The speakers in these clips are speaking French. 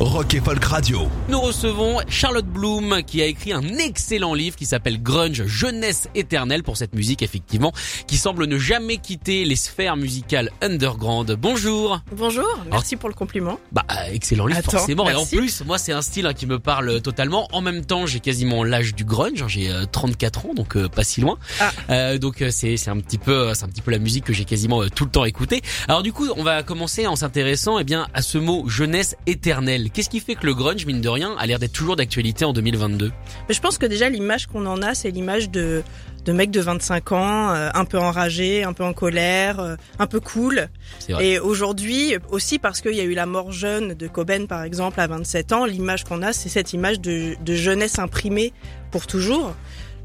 Rock et Folk Radio. Nous recevons Charlotte Bloom qui a écrit un excellent livre qui s'appelle Grunge, jeunesse éternelle pour cette musique effectivement qui semble ne jamais quitter les sphères musicales underground. Bonjour. Bonjour, merci pour le compliment. Bah excellent livre Attends, forcément et en plus moi c'est un style hein, qui me parle totalement. En même temps j'ai quasiment l'âge du grunge, hein, j'ai euh, 34 ans donc euh, pas si loin. Ah. Euh, donc euh, c'est c'est un petit peu c'est un petit peu la musique que j'ai quasiment euh, tout le temps écoutée. Alors du coup on va commencer en s'intéressant eh bien à ce mot jeunesse éternelle. Qu'est-ce qui fait que le grunge mine de rien a l'air d'être toujours d'actualité en 2022 Mais je pense que déjà l'image qu'on en a, c'est l'image de de mecs de 25 ans, euh, un peu enragés, un peu en colère, euh, un peu cool. Vrai. Et aujourd'hui, aussi parce qu'il y a eu la mort jeune de Coben par exemple à 27 ans, l'image qu'on a, c'est cette image de, de jeunesse imprimée pour toujours.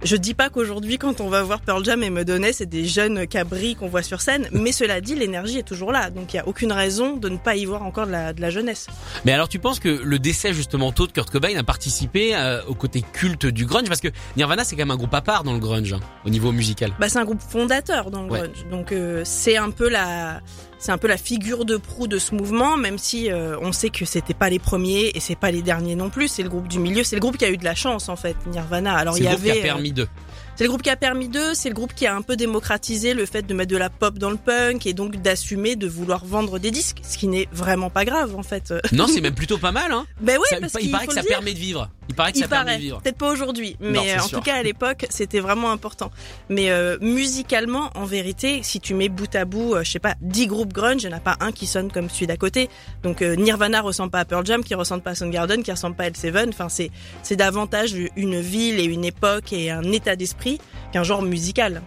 Je dis pas qu'aujourd'hui, quand on va voir Pearl Jam et Madonna, c'est des jeunes cabris qu'on voit sur scène, mais cela dit, l'énergie est toujours là, donc il y a aucune raison de ne pas y voir encore de la, de la jeunesse. Mais alors tu penses que le décès justement tôt de Kurt Cobain a participé euh, au côté culte du grunge? Parce que Nirvana c'est quand même un groupe à part dans le grunge hein, au niveau musical. Bah, c'est un groupe fondateur dans le Ouais. grunge. Donc euh, c'est un peu la c'est un peu la figure de proue de ce mouvement même si euh, on sait que c'était pas les premiers et c'est pas les derniers non plus, c'est le groupe du milieu, c'est le groupe qui a eu de la chance en fait, Nirvana. Alors il y avait euh, permis c'est le groupe qui a permis d'eux, c'est le groupe qui a un peu démocratisé le fait de mettre de la pop dans le punk et donc d'assumer de vouloir vendre des disques, ce qui n'est vraiment pas grave en fait. Non c'est même plutôt pas mal hein. Ben oui, Ça- parce il qu'il paraît faut que le ça dire. permet de vivre. Il paraît que Il ça permet de vivre. peut-être pas aujourd'hui, mais Non, euh, en sûr. tout cas à l'époque c'était vraiment important. Mais euh, musicalement, en vérité, si tu mets bout à bout, euh, je sais pas, 10 groupes grunge, il n'y en a pas un qui sonne comme celui d'à côté. Donc euh, Nirvana ressemble pas à Pearl Jam, qui ressemble pas à Soundgarden, qui ressemble pas à L7. Enfin c'est c'est davantage une ville et une époque et un état d'esprit qu'un genre musical.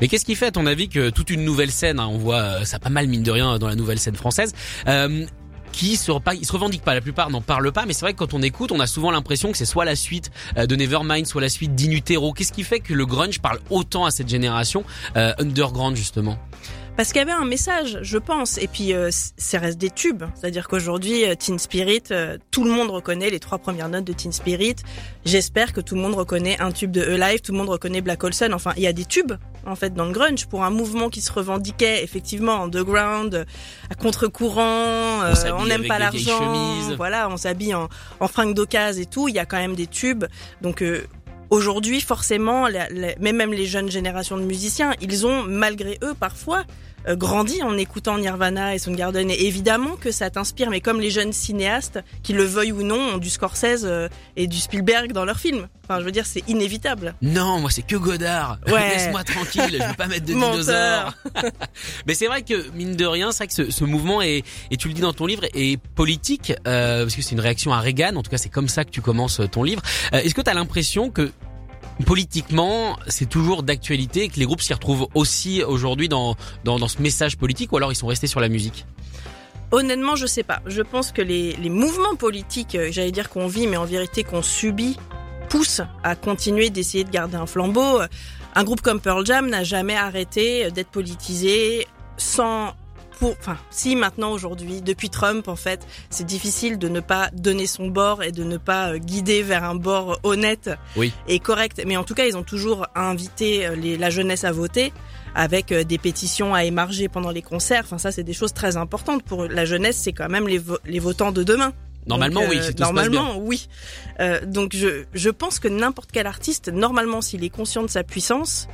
Mais qu'est-ce qui fait à ton avis que toute une nouvelle scène, hein, on voit euh, ça pas mal mine de rien dans la nouvelle scène française, euh, qui se, se revendiquent pas, la plupart n'en parlent pas, mais c'est vrai que quand on écoute, on a souvent l'impression que c'est soit la suite euh, de Nevermind, soit la suite d'Inutero. Qu'est-ce qui fait que le grunge parle autant à cette génération euh, underground justement? Parce qu'il y avait un message, je pense. Et puis, euh, ça reste des tubes. C'est-à-dire qu'aujourd'hui, euh, Teen Spirit, euh, tout le monde reconnaît les trois premières notes de Teen Spirit. J'espère que tout le monde reconnaît un tube de Alive, tout le monde reconnaît Black Hole Sun. Enfin, il y a des tubes, en fait, dans le grunge. Pour un mouvement qui se revendiquait, effectivement, underground, à contre-courant, euh, on n'aime pas l'argent. Voilà, on s'habille en, en fringues d'occasion et tout. Il y a quand même des tubes. Donc, euh, Aujourd'hui, forcément, mais même les jeunes générations de musiciens, ils ont, malgré eux, parfois, grandi en écoutant Nirvana et Soundgarden. Et évidemment que ça t'inspire, mais comme les jeunes cinéastes, qui le veuillent ou non, ont du Scorsese euh, et du Spielberg dans leur film. Enfin, je veux dire, c'est inévitable. Non, moi c'est que Godard. Ouais. Laisse-moi tranquille, je veux pas mettre de dinosaures. Mais c'est vrai que mine de rien, c'est vrai que ce, ce mouvement est, et tu le dis dans ton livre, est politique euh, parce que c'est une réaction à Reagan. En tout cas, c'est comme ça que tu commences ton livre. Euh, Est-ce que tu as l'impression que politiquement, c'est toujours d'actualité que les groupes s'y retrouvent aussi aujourd'hui dans, dans dans ce message politique, ou alors ils sont restés sur la musique? Honnêtement, je sais pas. Je pense que les, les mouvements politiques, euh, j'allais dire qu'on vit, mais en vérité qu'on subit, poussent à continuer d'essayer de garder un flambeau. Un groupe comme Pearl Jam n'a jamais arrêté d'être politisé sans pour, enfin, si maintenant aujourd'hui, depuis Trump en fait, c'est difficile de ne pas donner son bord et de ne pas euh, guider vers un bord honnête Oui. et correct. Mais en tout cas, ils ont toujours invité euh, les- la jeunesse à voter avec euh, des pétitions à émarger pendant les concerts. Enfin, ça, c'est des choses très importantes pour la jeunesse. C'est quand même les, vo- les votants de demain. Normalement, Donc, oui, si tout se passe bien. normalement, oui. Euh, donc, je, je pense que n'importe quel artiste, normalement, s'il est conscient de sa puissance,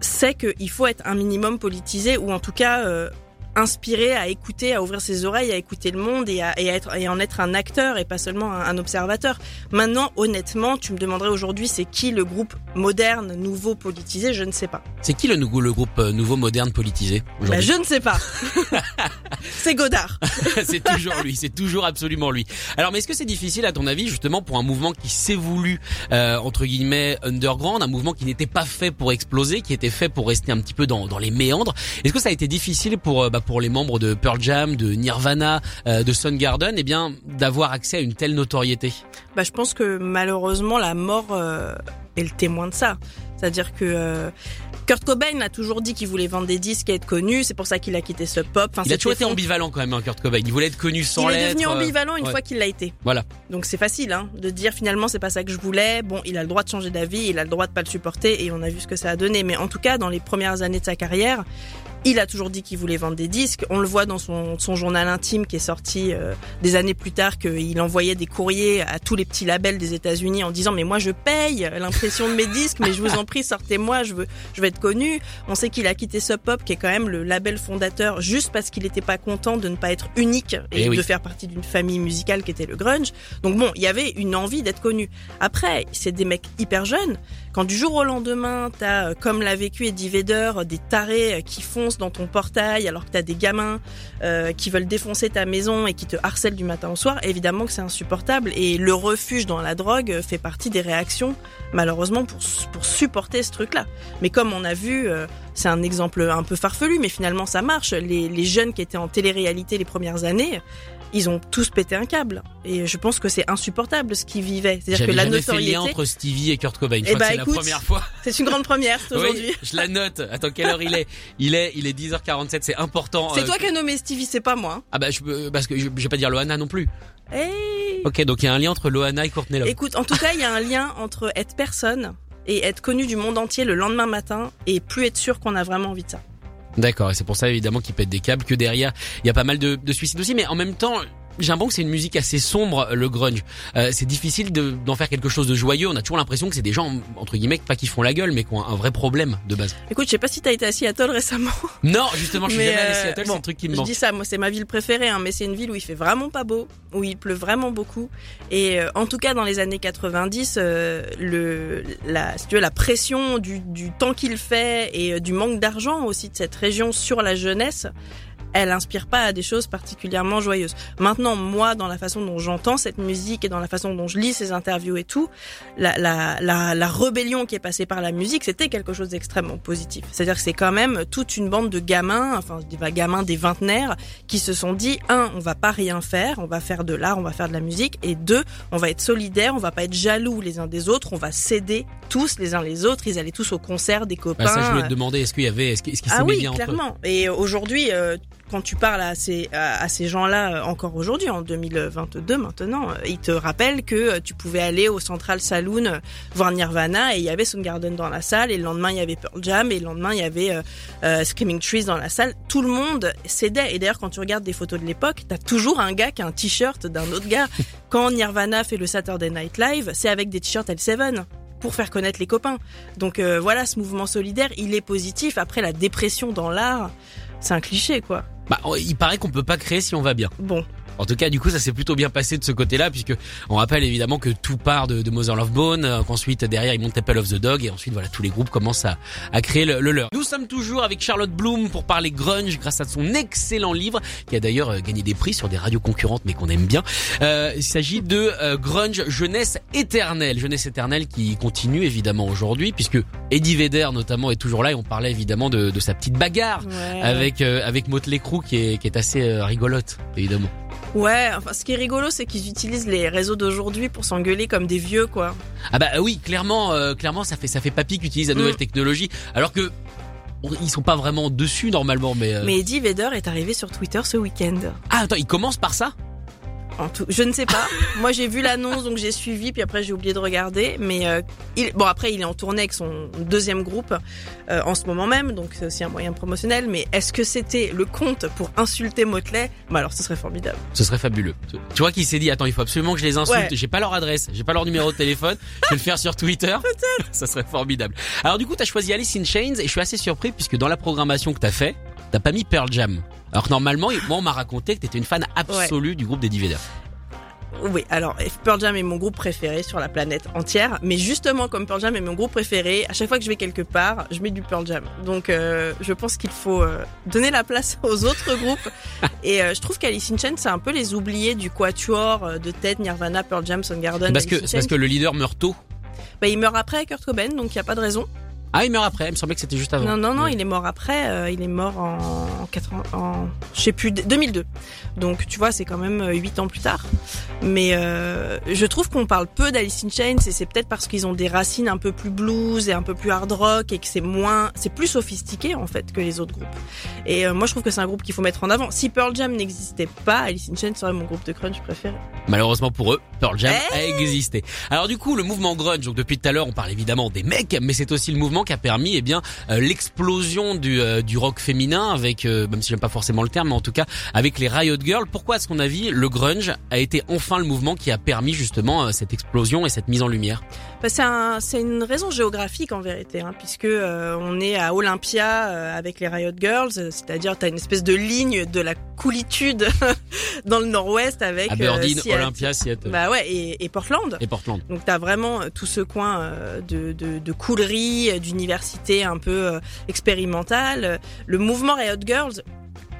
sait qu'il faut être un minimum politisé ou en tout cas euh, inspiré à écouter, à ouvrir ses oreilles, à écouter le monde et à, et à être, et en être un acteur et pas seulement un, un observateur. Maintenant, honnêtement, tu me demanderais aujourd'hui, c'est qui le groupe moderne, nouveau, politisé? Je ne sais pas. C'est qui le, le groupe euh, nouveau moderne politisé Bah, je ne sais pas. C'est Godard. c'est toujours lui, c'est toujours absolument lui. Alors, mais est-ce que c'est difficile à ton avis justement pour un mouvement qui s'est voulu euh, entre guillemets underground, un mouvement qui n'était pas fait pour exploser, qui était fait pour rester un petit peu dans, dans les méandres? Est-ce que ça a été difficile pour euh, bah, pour les membres de Pearl Jam, de Nirvana, euh, de Soundgarden, eh bien d'avoir accès à une telle notoriété? Bah, je pense que malheureusement la mort euh, est le témoin de ça. C'est-à-dire que euh, Kurt Cobain a toujours dit qu'il voulait vendre des disques et être connu. C'est pour ça qu'il a quitté Sub Pop. Enfin, Il a toujours été ambivalent quand même, hein, Kurt Cobain. Il voulait être connu sans Il est l'être. devenu euh, ambivalent une ouais. fois qu'il l'a été. Voilà. Donc c'est facile hein, de dire finalement c'est pas ça que je voulais. Bon, il a le droit de changer d'avis, il a le droit de pas le supporter et on a vu ce que ça a donné. Mais en tout cas, dans les premières années de sa carrière, il a toujours dit qu'il voulait vendre des disques. On le voit dans son, son journal intime qui est sorti euh, des années plus tard qu'il envoyait des courriers à tous les petits labels des États-Unis en disant mais moi je paye l'impression de mes disques, mais je vous en prie sortez-moi, je veux je veux être connu. On sait qu'il a quitté Sub Pop qui est quand même le label fondateur juste parce qu'il n'était pas content de ne pas être unique et Eh oui. de faire partie d'une famille musicale qui était le grunge. Donc bon, il y avait une envie d'être connu. Après, c'est des mecs hyper jeunes. Quand du jour au lendemain, t'as, euh, comme l'a vécu Eddie Vedder, des tarés euh, qui dans ton portail alors que t'as des gamins euh, qui veulent défoncer ta maison et qui te harcèlent du matin au soir, évidemment que c'est insupportable. Et le refuge dans la drogue fait partie des réactions, malheureusement, pour, pour supporter ce truc-là. Mais comme on a vu, euh, c'est un exemple un peu farfelu, mais finalement ça marche. Les, les jeunes qui étaient en télé-réalité les premières années, ils ont tous pété un câble. Et je pense que c'est insupportable ce qu'ils vivaient. C'est-à-dire que la jamais fait lien notoriété, entre Stevie et Kurt Cobain. Je Eh crois bah, que c'est écoute, la première fois. c'est une grande première aujourd'hui. Oui, je la note. Attends, quelle heure il est? Il est, il est 10h47. C'est important. C'est euh, toi qui as nommé Stevie, c'est pas moi. Ah bah je peux- parce que je, je vais pas dire Loana non plus. Hey. Ok, donc il y a un lien entre Loana et Courtney Love. Écoute, en tout cas, il y a un lien entre être personne et être connu du monde entier le lendemain matin et plus être sûr qu'on a vraiment envie de ça. D'accord, et c'est pour ça évidemment qu'il pète des câbles, que derrière il y a pas mal de, de suicides aussi, mais en même temps. J'ai l'impression que c'est une musique assez sombre, le grunge. Euh, c'est difficile de- d'en faire quelque chose de joyeux. On a toujours l'impression que c'est des gens entre guillemets pas qui font la gueule, mais qui ont un vrai problème de base. Écoute, je sais pas si t'as été à Seattle récemment. Non, justement, je suis Mais, jamais allé à euh, Seattle, c'est un truc qui me Je manque. dis ça, moi c'est ma ville préférée, hein, mais c'est une ville où il fait vraiment pas beau, où il pleut vraiment beaucoup. Et euh, en tout cas, dans les années 90, euh, le, la, si tu veux, la pression du, du temps qu'il fait et euh, du manque d'argent aussi de cette région sur la jeunesse, elle inspire pas à des choses particulièrement joyeuses. Maintenant, moi, dans la façon dont j'entends cette musique et dans la façon dont je lis ces interviews et tout, la, la, la, la rébellion qui est passée par la musique, c'était quelque chose d'extrêmement positif. C'est-à-dire que c'est quand même toute une bande de gamins, enfin, pas gamins, des vingtenaires, qui se sont dit, un, on va pas rien faire, on va faire de l'art, on va faire de la musique, et deux, on va être solidaires, on va pas être jaloux les uns des autres, on va s'aider tous les uns les autres, ils allaient tous au concert des copains. Bah, ça, je voulais te demander, est-ce qu'il y avait, est-ce qu'ils ah oui, bien entre eux clairement. Et aujourd'hui, euh, quand tu parles à ces à, à ces gens-là euh, encore aujourd'hui, en 2022 maintenant, euh, ils te rappellent que euh, tu pouvais aller au Central Saloon voir Nirvana et il y avait Soundgarden dans la salle et le lendemain il y avait Pearl Jam et le lendemain il y avait euh, euh, Screaming Trees dans la salle. Tout le monde cédait. Et d'ailleurs, quand tu regardes des photos de l'époque, t'as toujours un gars qui a un t-shirt d'un autre gars. Quand Nirvana fait le Saturday Night Live, c'est avec des t-shirts L7 pour faire connaître les copains. Donc euh, voilà, ce mouvement solidaire, il est positif. Après, la dépression dans l'art, c'est un cliché, quoi. Bah, il paraît qu'on peut pas créer si on va bien. Bon, En tout cas, du coup, ça s'est plutôt bien passé de ce côté-là, puisque on rappelle évidemment que tout part de, de Mother Love Bone, euh, qu'ensuite derrière ils montent Temple of the Dog, et ensuite voilà tous les groupes commencent à, à créer le, le leur. Nous sommes toujours avec Charlotte Bloom pour parler grunge grâce à son excellent livre, qui a d'ailleurs euh, gagné des prix sur des radios concurrentes, mais qu'on aime bien. Euh, il s'agit de euh, grunge jeunesse éternelle, jeunesse éternelle qui continue évidemment aujourd'hui, puisque Eddie Vedder notamment est toujours là, et on parlait évidemment de, de sa petite bagarre ouais. avec euh, avec Motley Crue qui est qui est assez rigolote évidemment. Ouais, enfin, ce qui est rigolo, c'est qu'ils utilisent les réseaux d'aujourd'hui pour s'engueuler comme des vieux, quoi. Ah bah oui, clairement, euh, clairement, ça fait ça fait papy qui utilise la nouvelle Mm. technologie, alors que ils sont pas vraiment dessus normalement, mais. euh, Mais Eddie Vedder est arrivé sur Twitter ce week-end. Ah attends, il commence par ça? En tout, je ne sais pas. Moi, j'ai vu l'annonce, donc j'ai suivi, puis après j'ai oublié de regarder. Mais euh, il, bon, après, il est en tournée avec son deuxième groupe euh, en ce moment même, donc c'est aussi un moyen promotionnel. Mais est-ce que c'était le compte pour insulter Motley? Bah alors, ce serait formidable. Ce serait fabuleux. Tu vois qu'il s'est dit attends, il faut absolument que je les insulte. Ouais. J'ai pas leur adresse, j'ai pas leur numéro de téléphone. je vais le faire sur Twitter. Peut-être. Ça serait formidable. Alors du coup, t'as choisi Alice in Chains et je suis assez surpris puisque dans la programmation que t'as fait, t'as pas mis Pearl Jam. Alors que normalement, moi on m'a raconté que t'étais une fan absolue du groupe d'Eddie Vedder. Oui, alors Pearl Jam est mon groupe préféré sur la planète entière, mais justement comme Pearl Jam est mon groupe préféré, à chaque fois que je vais quelque part, je mets du Pearl Jam. Donc euh, je pense qu'il faut euh, donner la place aux autres groupes. Et euh, je trouve qu'Alice in Chains, c'est un peu les oubliés du quatuor de tête Nirvana, Pearl Jam, Soundgarden. Parce que parce que le leader meurt tôt. Bah, il meurt après Kurt Cobain, donc il y a pas de raison. Ah, il meurt après. Il me semblait que c'était juste avant. Non, non, non, Ouais. il est mort après. euh, il est mort en, 80, en je sais plus, 2002. Donc, tu vois, c'est quand même euh, huit ans plus tard. Mais euh, je trouve qu'on parle peu d'Alice in Chains et c'est peut-être parce qu'ils ont des racines un peu plus blues et un peu plus hard rock et que c'est moins, c'est plus sophistiqué en fait que les autres groupes. Et euh, moi, je trouve que c'est un groupe qu'il faut mettre en avant. Si Pearl Jam n'existait pas, Alice in Chains serait mon groupe de crunch préféré. Malheureusement pour eux, Pearl Jam Eh a existé. Alors du coup, le mouvement grunge, donc depuis tout à l'heure, on parle évidemment des mecs, mais c'est aussi le mouvement qui a permis, eh bien, euh, l'explosion du, euh, du rock féminin avec, euh, même si j'aime pas forcément le terme, mais en tout cas avec les Riot Girls. Pourquoi, à son avis, le grunge a été enfin le mouvement qui a permis justement cette explosion et cette mise en lumière? Bah, c'est un, c'est une raison géographique en vérité, hein, puisque euh, on est à Olympia euh, avec les Riot Girls, c'est-à-dire t'as une espèce de ligne de la coolitude dans le Nord-Ouest avec Aberdeen, euh, Seattle. Olympia, Seattle Bah ouais, et, et Portland. et Portland. Donc t'as vraiment euh, tout ce coin de, de, de coolerie, d'université un peu euh, expérimentale. Le mouvement Riot Girls,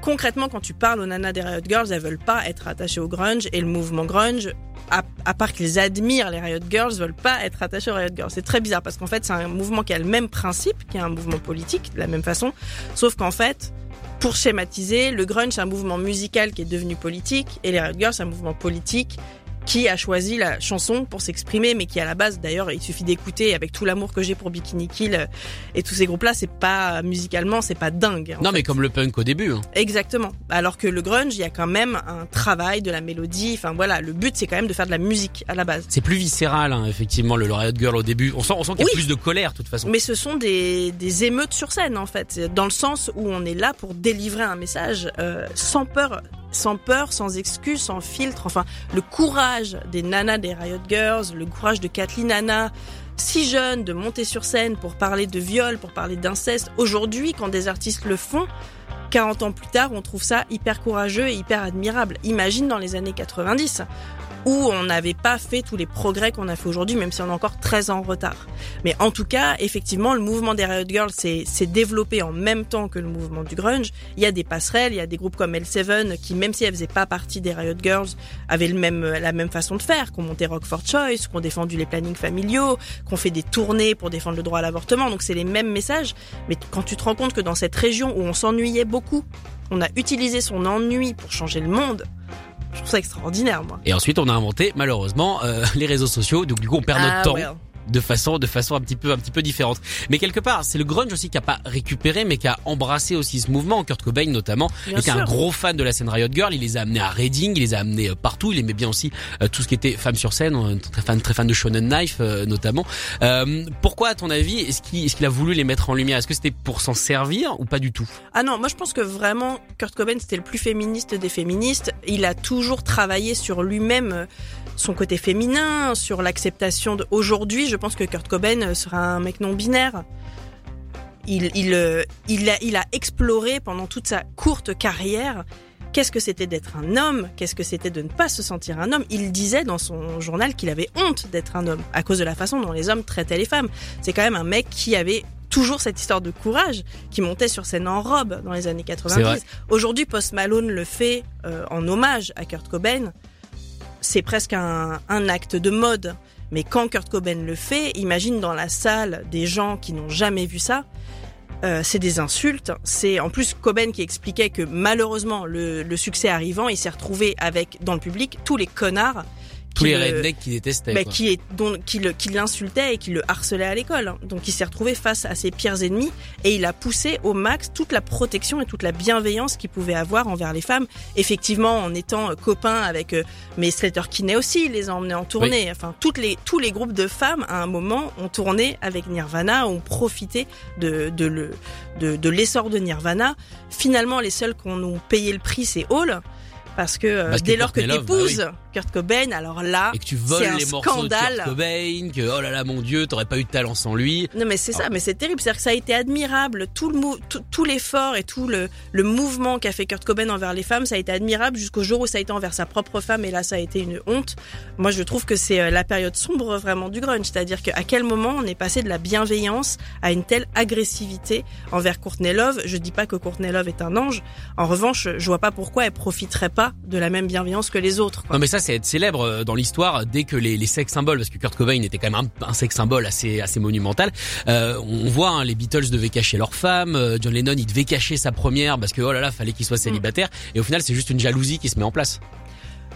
concrètement, quand tu parles aux nanas des Riot Girls, elles veulent pas être attachées au grunge et le mouvement grunge, à, part qu'ils admirent les Riot Girls, veulent pas être attachés aux Riot Girls. C'est très bizarre parce qu'en fait, c'est un mouvement qui a le même principe, qui est un mouvement politique de la même façon, sauf qu'en fait, pour schématiser, le grunge c'est un mouvement musical qui est devenu politique et les Riot Girls c'est un mouvement politique qui a choisi la chanson pour s'exprimer, mais qui à la base, d'ailleurs, il suffit d'écouter avec tout l'amour que j'ai pour Bikini Kill euh, et tous ces groupes-là, c'est pas musicalement, c'est pas dingue. Non, fait. mais comme le punk au début. Hein. Exactement. Alors que le grunge, il y a quand même un travail de la mélodie. Enfin voilà, le but c'est quand même de faire de la musique à la base. C'est plus viscéral, hein, effectivement, le Riot Girl au début. On sent, on sent qu'il y a Oui. plus de colère, de toute façon. Mais ce sont des, des émeutes sur scène en fait, dans le sens où on est là pour délivrer un message euh, sans peur, sans peur, sans excuse, sans filtre. Enfin, le courage des nanas des Riot Girls, le courage de Kathleen Anna, si jeune, de monter sur scène pour parler de viol, pour parler d'inceste. Aujourd'hui, quand des artistes le font, 40 ans plus tard, on trouve ça hyper courageux et hyper admirable. Imagine dans les années 90 où on n'avait pas fait tous les progrès qu'on a fait aujourd'hui, même si on est encore 13 ans en retard. Mais en tout cas, effectivement, le mouvement des Riot Girls s'est s'est développé en même temps que le mouvement du grunge. Il y a des passerelles, il y a des groupes comme L7 qui, même si elles faisaient pas partie des Riot Girls, avaient le même, la même façon de faire, qu'on montait Rock for Choice, qu'on défendu les plannings familiaux, qu'on fait des tournées pour défendre le droit à l'avortement. Donc c'est les mêmes messages. Mais quand tu te rends compte que dans cette région où on s'ennuyait beaucoup, on a utilisé son ennui pour changer le monde, je trouve ça extraordinaire, moi. Et ensuite, on a inventé, malheureusement, euh, les réseaux sociaux. Donc, du coup, on perd notre Ah, temps. ouais. De façon de façon un petit peu un petit peu différente. Mais quelque part, c'est le grunge aussi qui a pas récupéré mais qui a embrassé aussi ce mouvement. Kurt Cobain notamment Bien était un gros fan de la scène Riot Girl, il les a amenés à Reading, il les a amenés euh, partout, il aimait bien aussi euh, tout ce qui était femmes sur scène, euh, très fan très fan de Shonen Knife notamment. Euh, pourquoi à ton avis est-ce qu'il qu'il a voulu les mettre en lumière? Est-ce que c'était pour s'en servir ou pas du tout? Ah non, moi je pense que vraiment Kurt Cobain c'était le plus féministe des féministes. Il a toujours travaillé sur lui-même son côté féminin, sur l'acceptation de. Aujourd'hui, je pense que Kurt Cobain euh, sera un mec non binaire. Il, il, euh, il, a, il a exploré pendant toute sa courte carrière qu'est-ce que c'était d'être un homme, qu'est-ce que c'était de ne pas se sentir un homme. Il disait dans son journal qu'il avait honte d'être un homme à cause de la façon dont les hommes traitaient les femmes. C'est quand même un mec qui avait toujours cette histoire de courage, qui montait sur scène en robe dans les années C'est vrai. 90. Aujourd'hui, Post Malone le fait euh, en hommage à Kurt Cobain. C'est presque un, acte de mode. Mais quand Kurt Cobain le fait, imagine dans la salle des gens qui n'ont jamais vu ça. Euh, c'est des insultes. C'est en plus Cobain qui expliquait que malheureusement le succès arrivant, il s'est retrouvé avec dans le public tous les connards Tous qui les le- rednecks qui détestaient. bah, qui, est, dont, qui, le, qui et qui le harcelait à l'école. Donc il s'est retrouvé face à ses pires ennemis et il a poussé au max toute la protection et toute la bienveillance qu'il pouvait avoir envers les femmes. Effectivement, en étant euh, copain avec euh, mais Slater Kinney aussi, il les a emmenés en tournée. Enfin, toutes les, tous les groupes de femmes, à un moment, ont tourné avec Nirvana, ont profité de, de, le, de, de l'essor de Nirvana. Finalement, les seuls qu'on ont payé le prix, c'est Hall. Parce que euh, Parce que dès lors que t'épouses bah Kurt Cobain, alors là, Et que tu voles un les morceaux de scandale. Kurt Cobain, que oh là là mon dieu, t'aurais pas eu de talent sans lui. Non mais c'est ça, mais c'est terrible. C'est-à-dire que ça a été admirable, tout le tout, tout l'effort et tout le, le mouvement qu'a fait Kurt Cobain envers les femmes, ça a été admirable jusqu'au jour où ça a été envers sa propre femme et là ça a été une honte. Moi je trouve que c'est euh, la période sombre vraiment du grunge, c'est-à-dire qu'à quel moment on est passé de la bienveillance à une telle agressivité envers Courtney Love? Je dis pas que Courtney Love est un ange. En revanche, je vois pas pourquoi elle profiterait pas de la même bienveillance que les autres. quoi. Non mais ça c'est être célèbre euh, dans l'histoire dès que les, les sex symboles, parce que Kurt Cobain était quand même un, un sex symbole assez assez monumental. Euh, on voit hein, les Beatles devaient cacher leur femme, euh, John Lennon il devait cacher sa première parce que oh là là fallait qu'il soit Mm. célibataire. Et au final c'est juste une jalousie qui se met en place.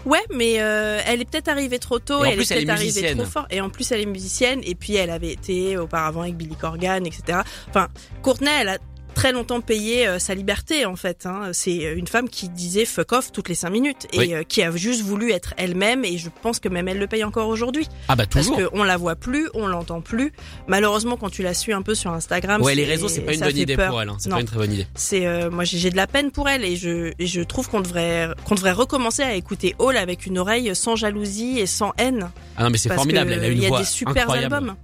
Ouais, mais euh, elle est peut-être arrivée trop tôt, Et elle plus, est peut-être arrivée trop fort, et en plus elle est musicienne, et puis elle avait été auparavant avec Billy Corgan, etc. Enfin, Courtney, elle a très longtemps payé euh, sa liberté en fait. Hein. C'est une femme qui disait fuck off toutes les cinq minutes et Oui. euh, qui a juste voulu être elle-même, et je pense que même elle le paye encore aujourd'hui. Ah bah Parce toujours. qu'on la voit plus, on l'entend plus. Malheureusement, quand tu la suis un peu sur Instagram, Ouais les réseaux c'est pas une bonne idée peur. pour elle. Hein. C'est pas une très bonne idée. C'est euh, moi j'ai de la peine pour elle et je et je trouve qu'on devrait qu'on devrait recommencer à écouter Hall avec une oreille sans jalousie et sans haine. Ah non mais c'est parce formidable. Elle a une il y a voix des super incroyable. albums.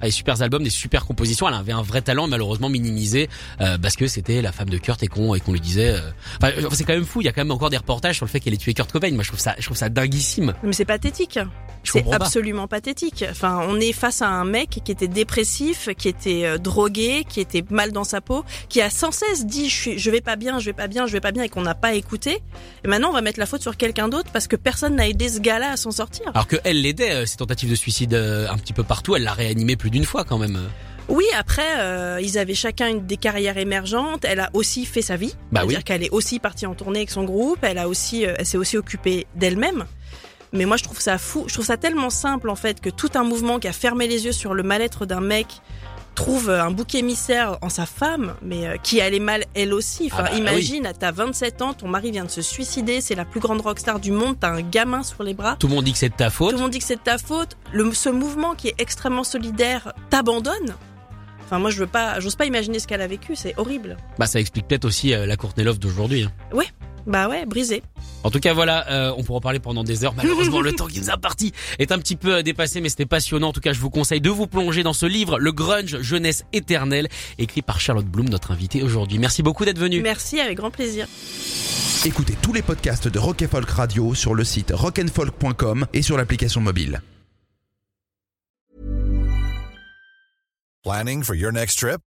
Ah, des super albums, des super compositions. Elle avait un vrai talent, malheureusement minimisé euh, parce que c'était la femme de Kurt et qu'on et qu'on lui disait. euh, Enfin, euh, c'est quand même fou. Il y a quand même encore des reportages sur le fait qu'elle ait tué Kurt Cobain. Moi, je trouve ça, je trouve ça dinguissime. Mais c'est pathétique. Je C'est pas. absolument pathétique. Enfin, on est face à un mec qui était dépressif, qui était euh, drogué, qui était mal dans sa peau, qui a sans cesse dit je, suis, je vais pas bien, je vais pas bien, je vais pas bien et qu'on n'a pas écouté. Et maintenant, on va mettre la faute sur quelqu'un d'autre parce que personne n'a aidé ce gars-là à s'en sortir. Alors que elle l'aidait, euh, ses tentatives de suicide euh, un petit peu partout. Elle l'a réanimé plus d'une fois quand même. Oui, après, euh, ils avaient chacun des carrières émergentes. Elle a aussi fait sa vie. Bah C'est-à-dire oui. qu'elle est aussi partie en tournée avec son groupe. Elle a aussi, euh, elle s'est aussi occupée d'elle-même. Mais moi, je trouve ça fou. Je trouve ça tellement simple, en fait, que tout un mouvement qui a fermé les yeux sur le mal-être d'un mec trouve euh, un bouc émissaire en sa femme, mais euh, qui allait mal elle aussi. Enfin, Ah bah imagine, t'as 27 ans, ton mari vient de se suicider, c'est la plus grande rockstar du monde, t'as un gamin sur les bras. Tout le monde dit que c'est de ta faute. Tout le monde dit que c'est de ta faute. Le, ce mouvement qui est extrêmement solidaire t'abandonne. Enfin, moi, je veux pas, j'ose pas imaginer ce qu'elle a vécu. C'est horrible. Bah ça explique peut-être aussi euh, la Courtney Love d'aujourd'hui. hein. Bah ouais, brisé. En tout cas voilà, euh, on pourra en parler pendant des heures. Malheureusement le temps qui nous a parti est un petit peu euh, dépassé, mais c'était passionnant. En tout cas je vous conseille de vous plonger dans ce livre, Le Grunge, jeunesse éternelle, écrit par Charlotte Bloom, notre invitée aujourd'hui. Merci beaucoup d'être venue. Merci, avec grand plaisir. Écoutez tous les podcasts de Rock and Folk Radio sur le site rockandfolk.com et sur l'application mobile. Planning for your next trip?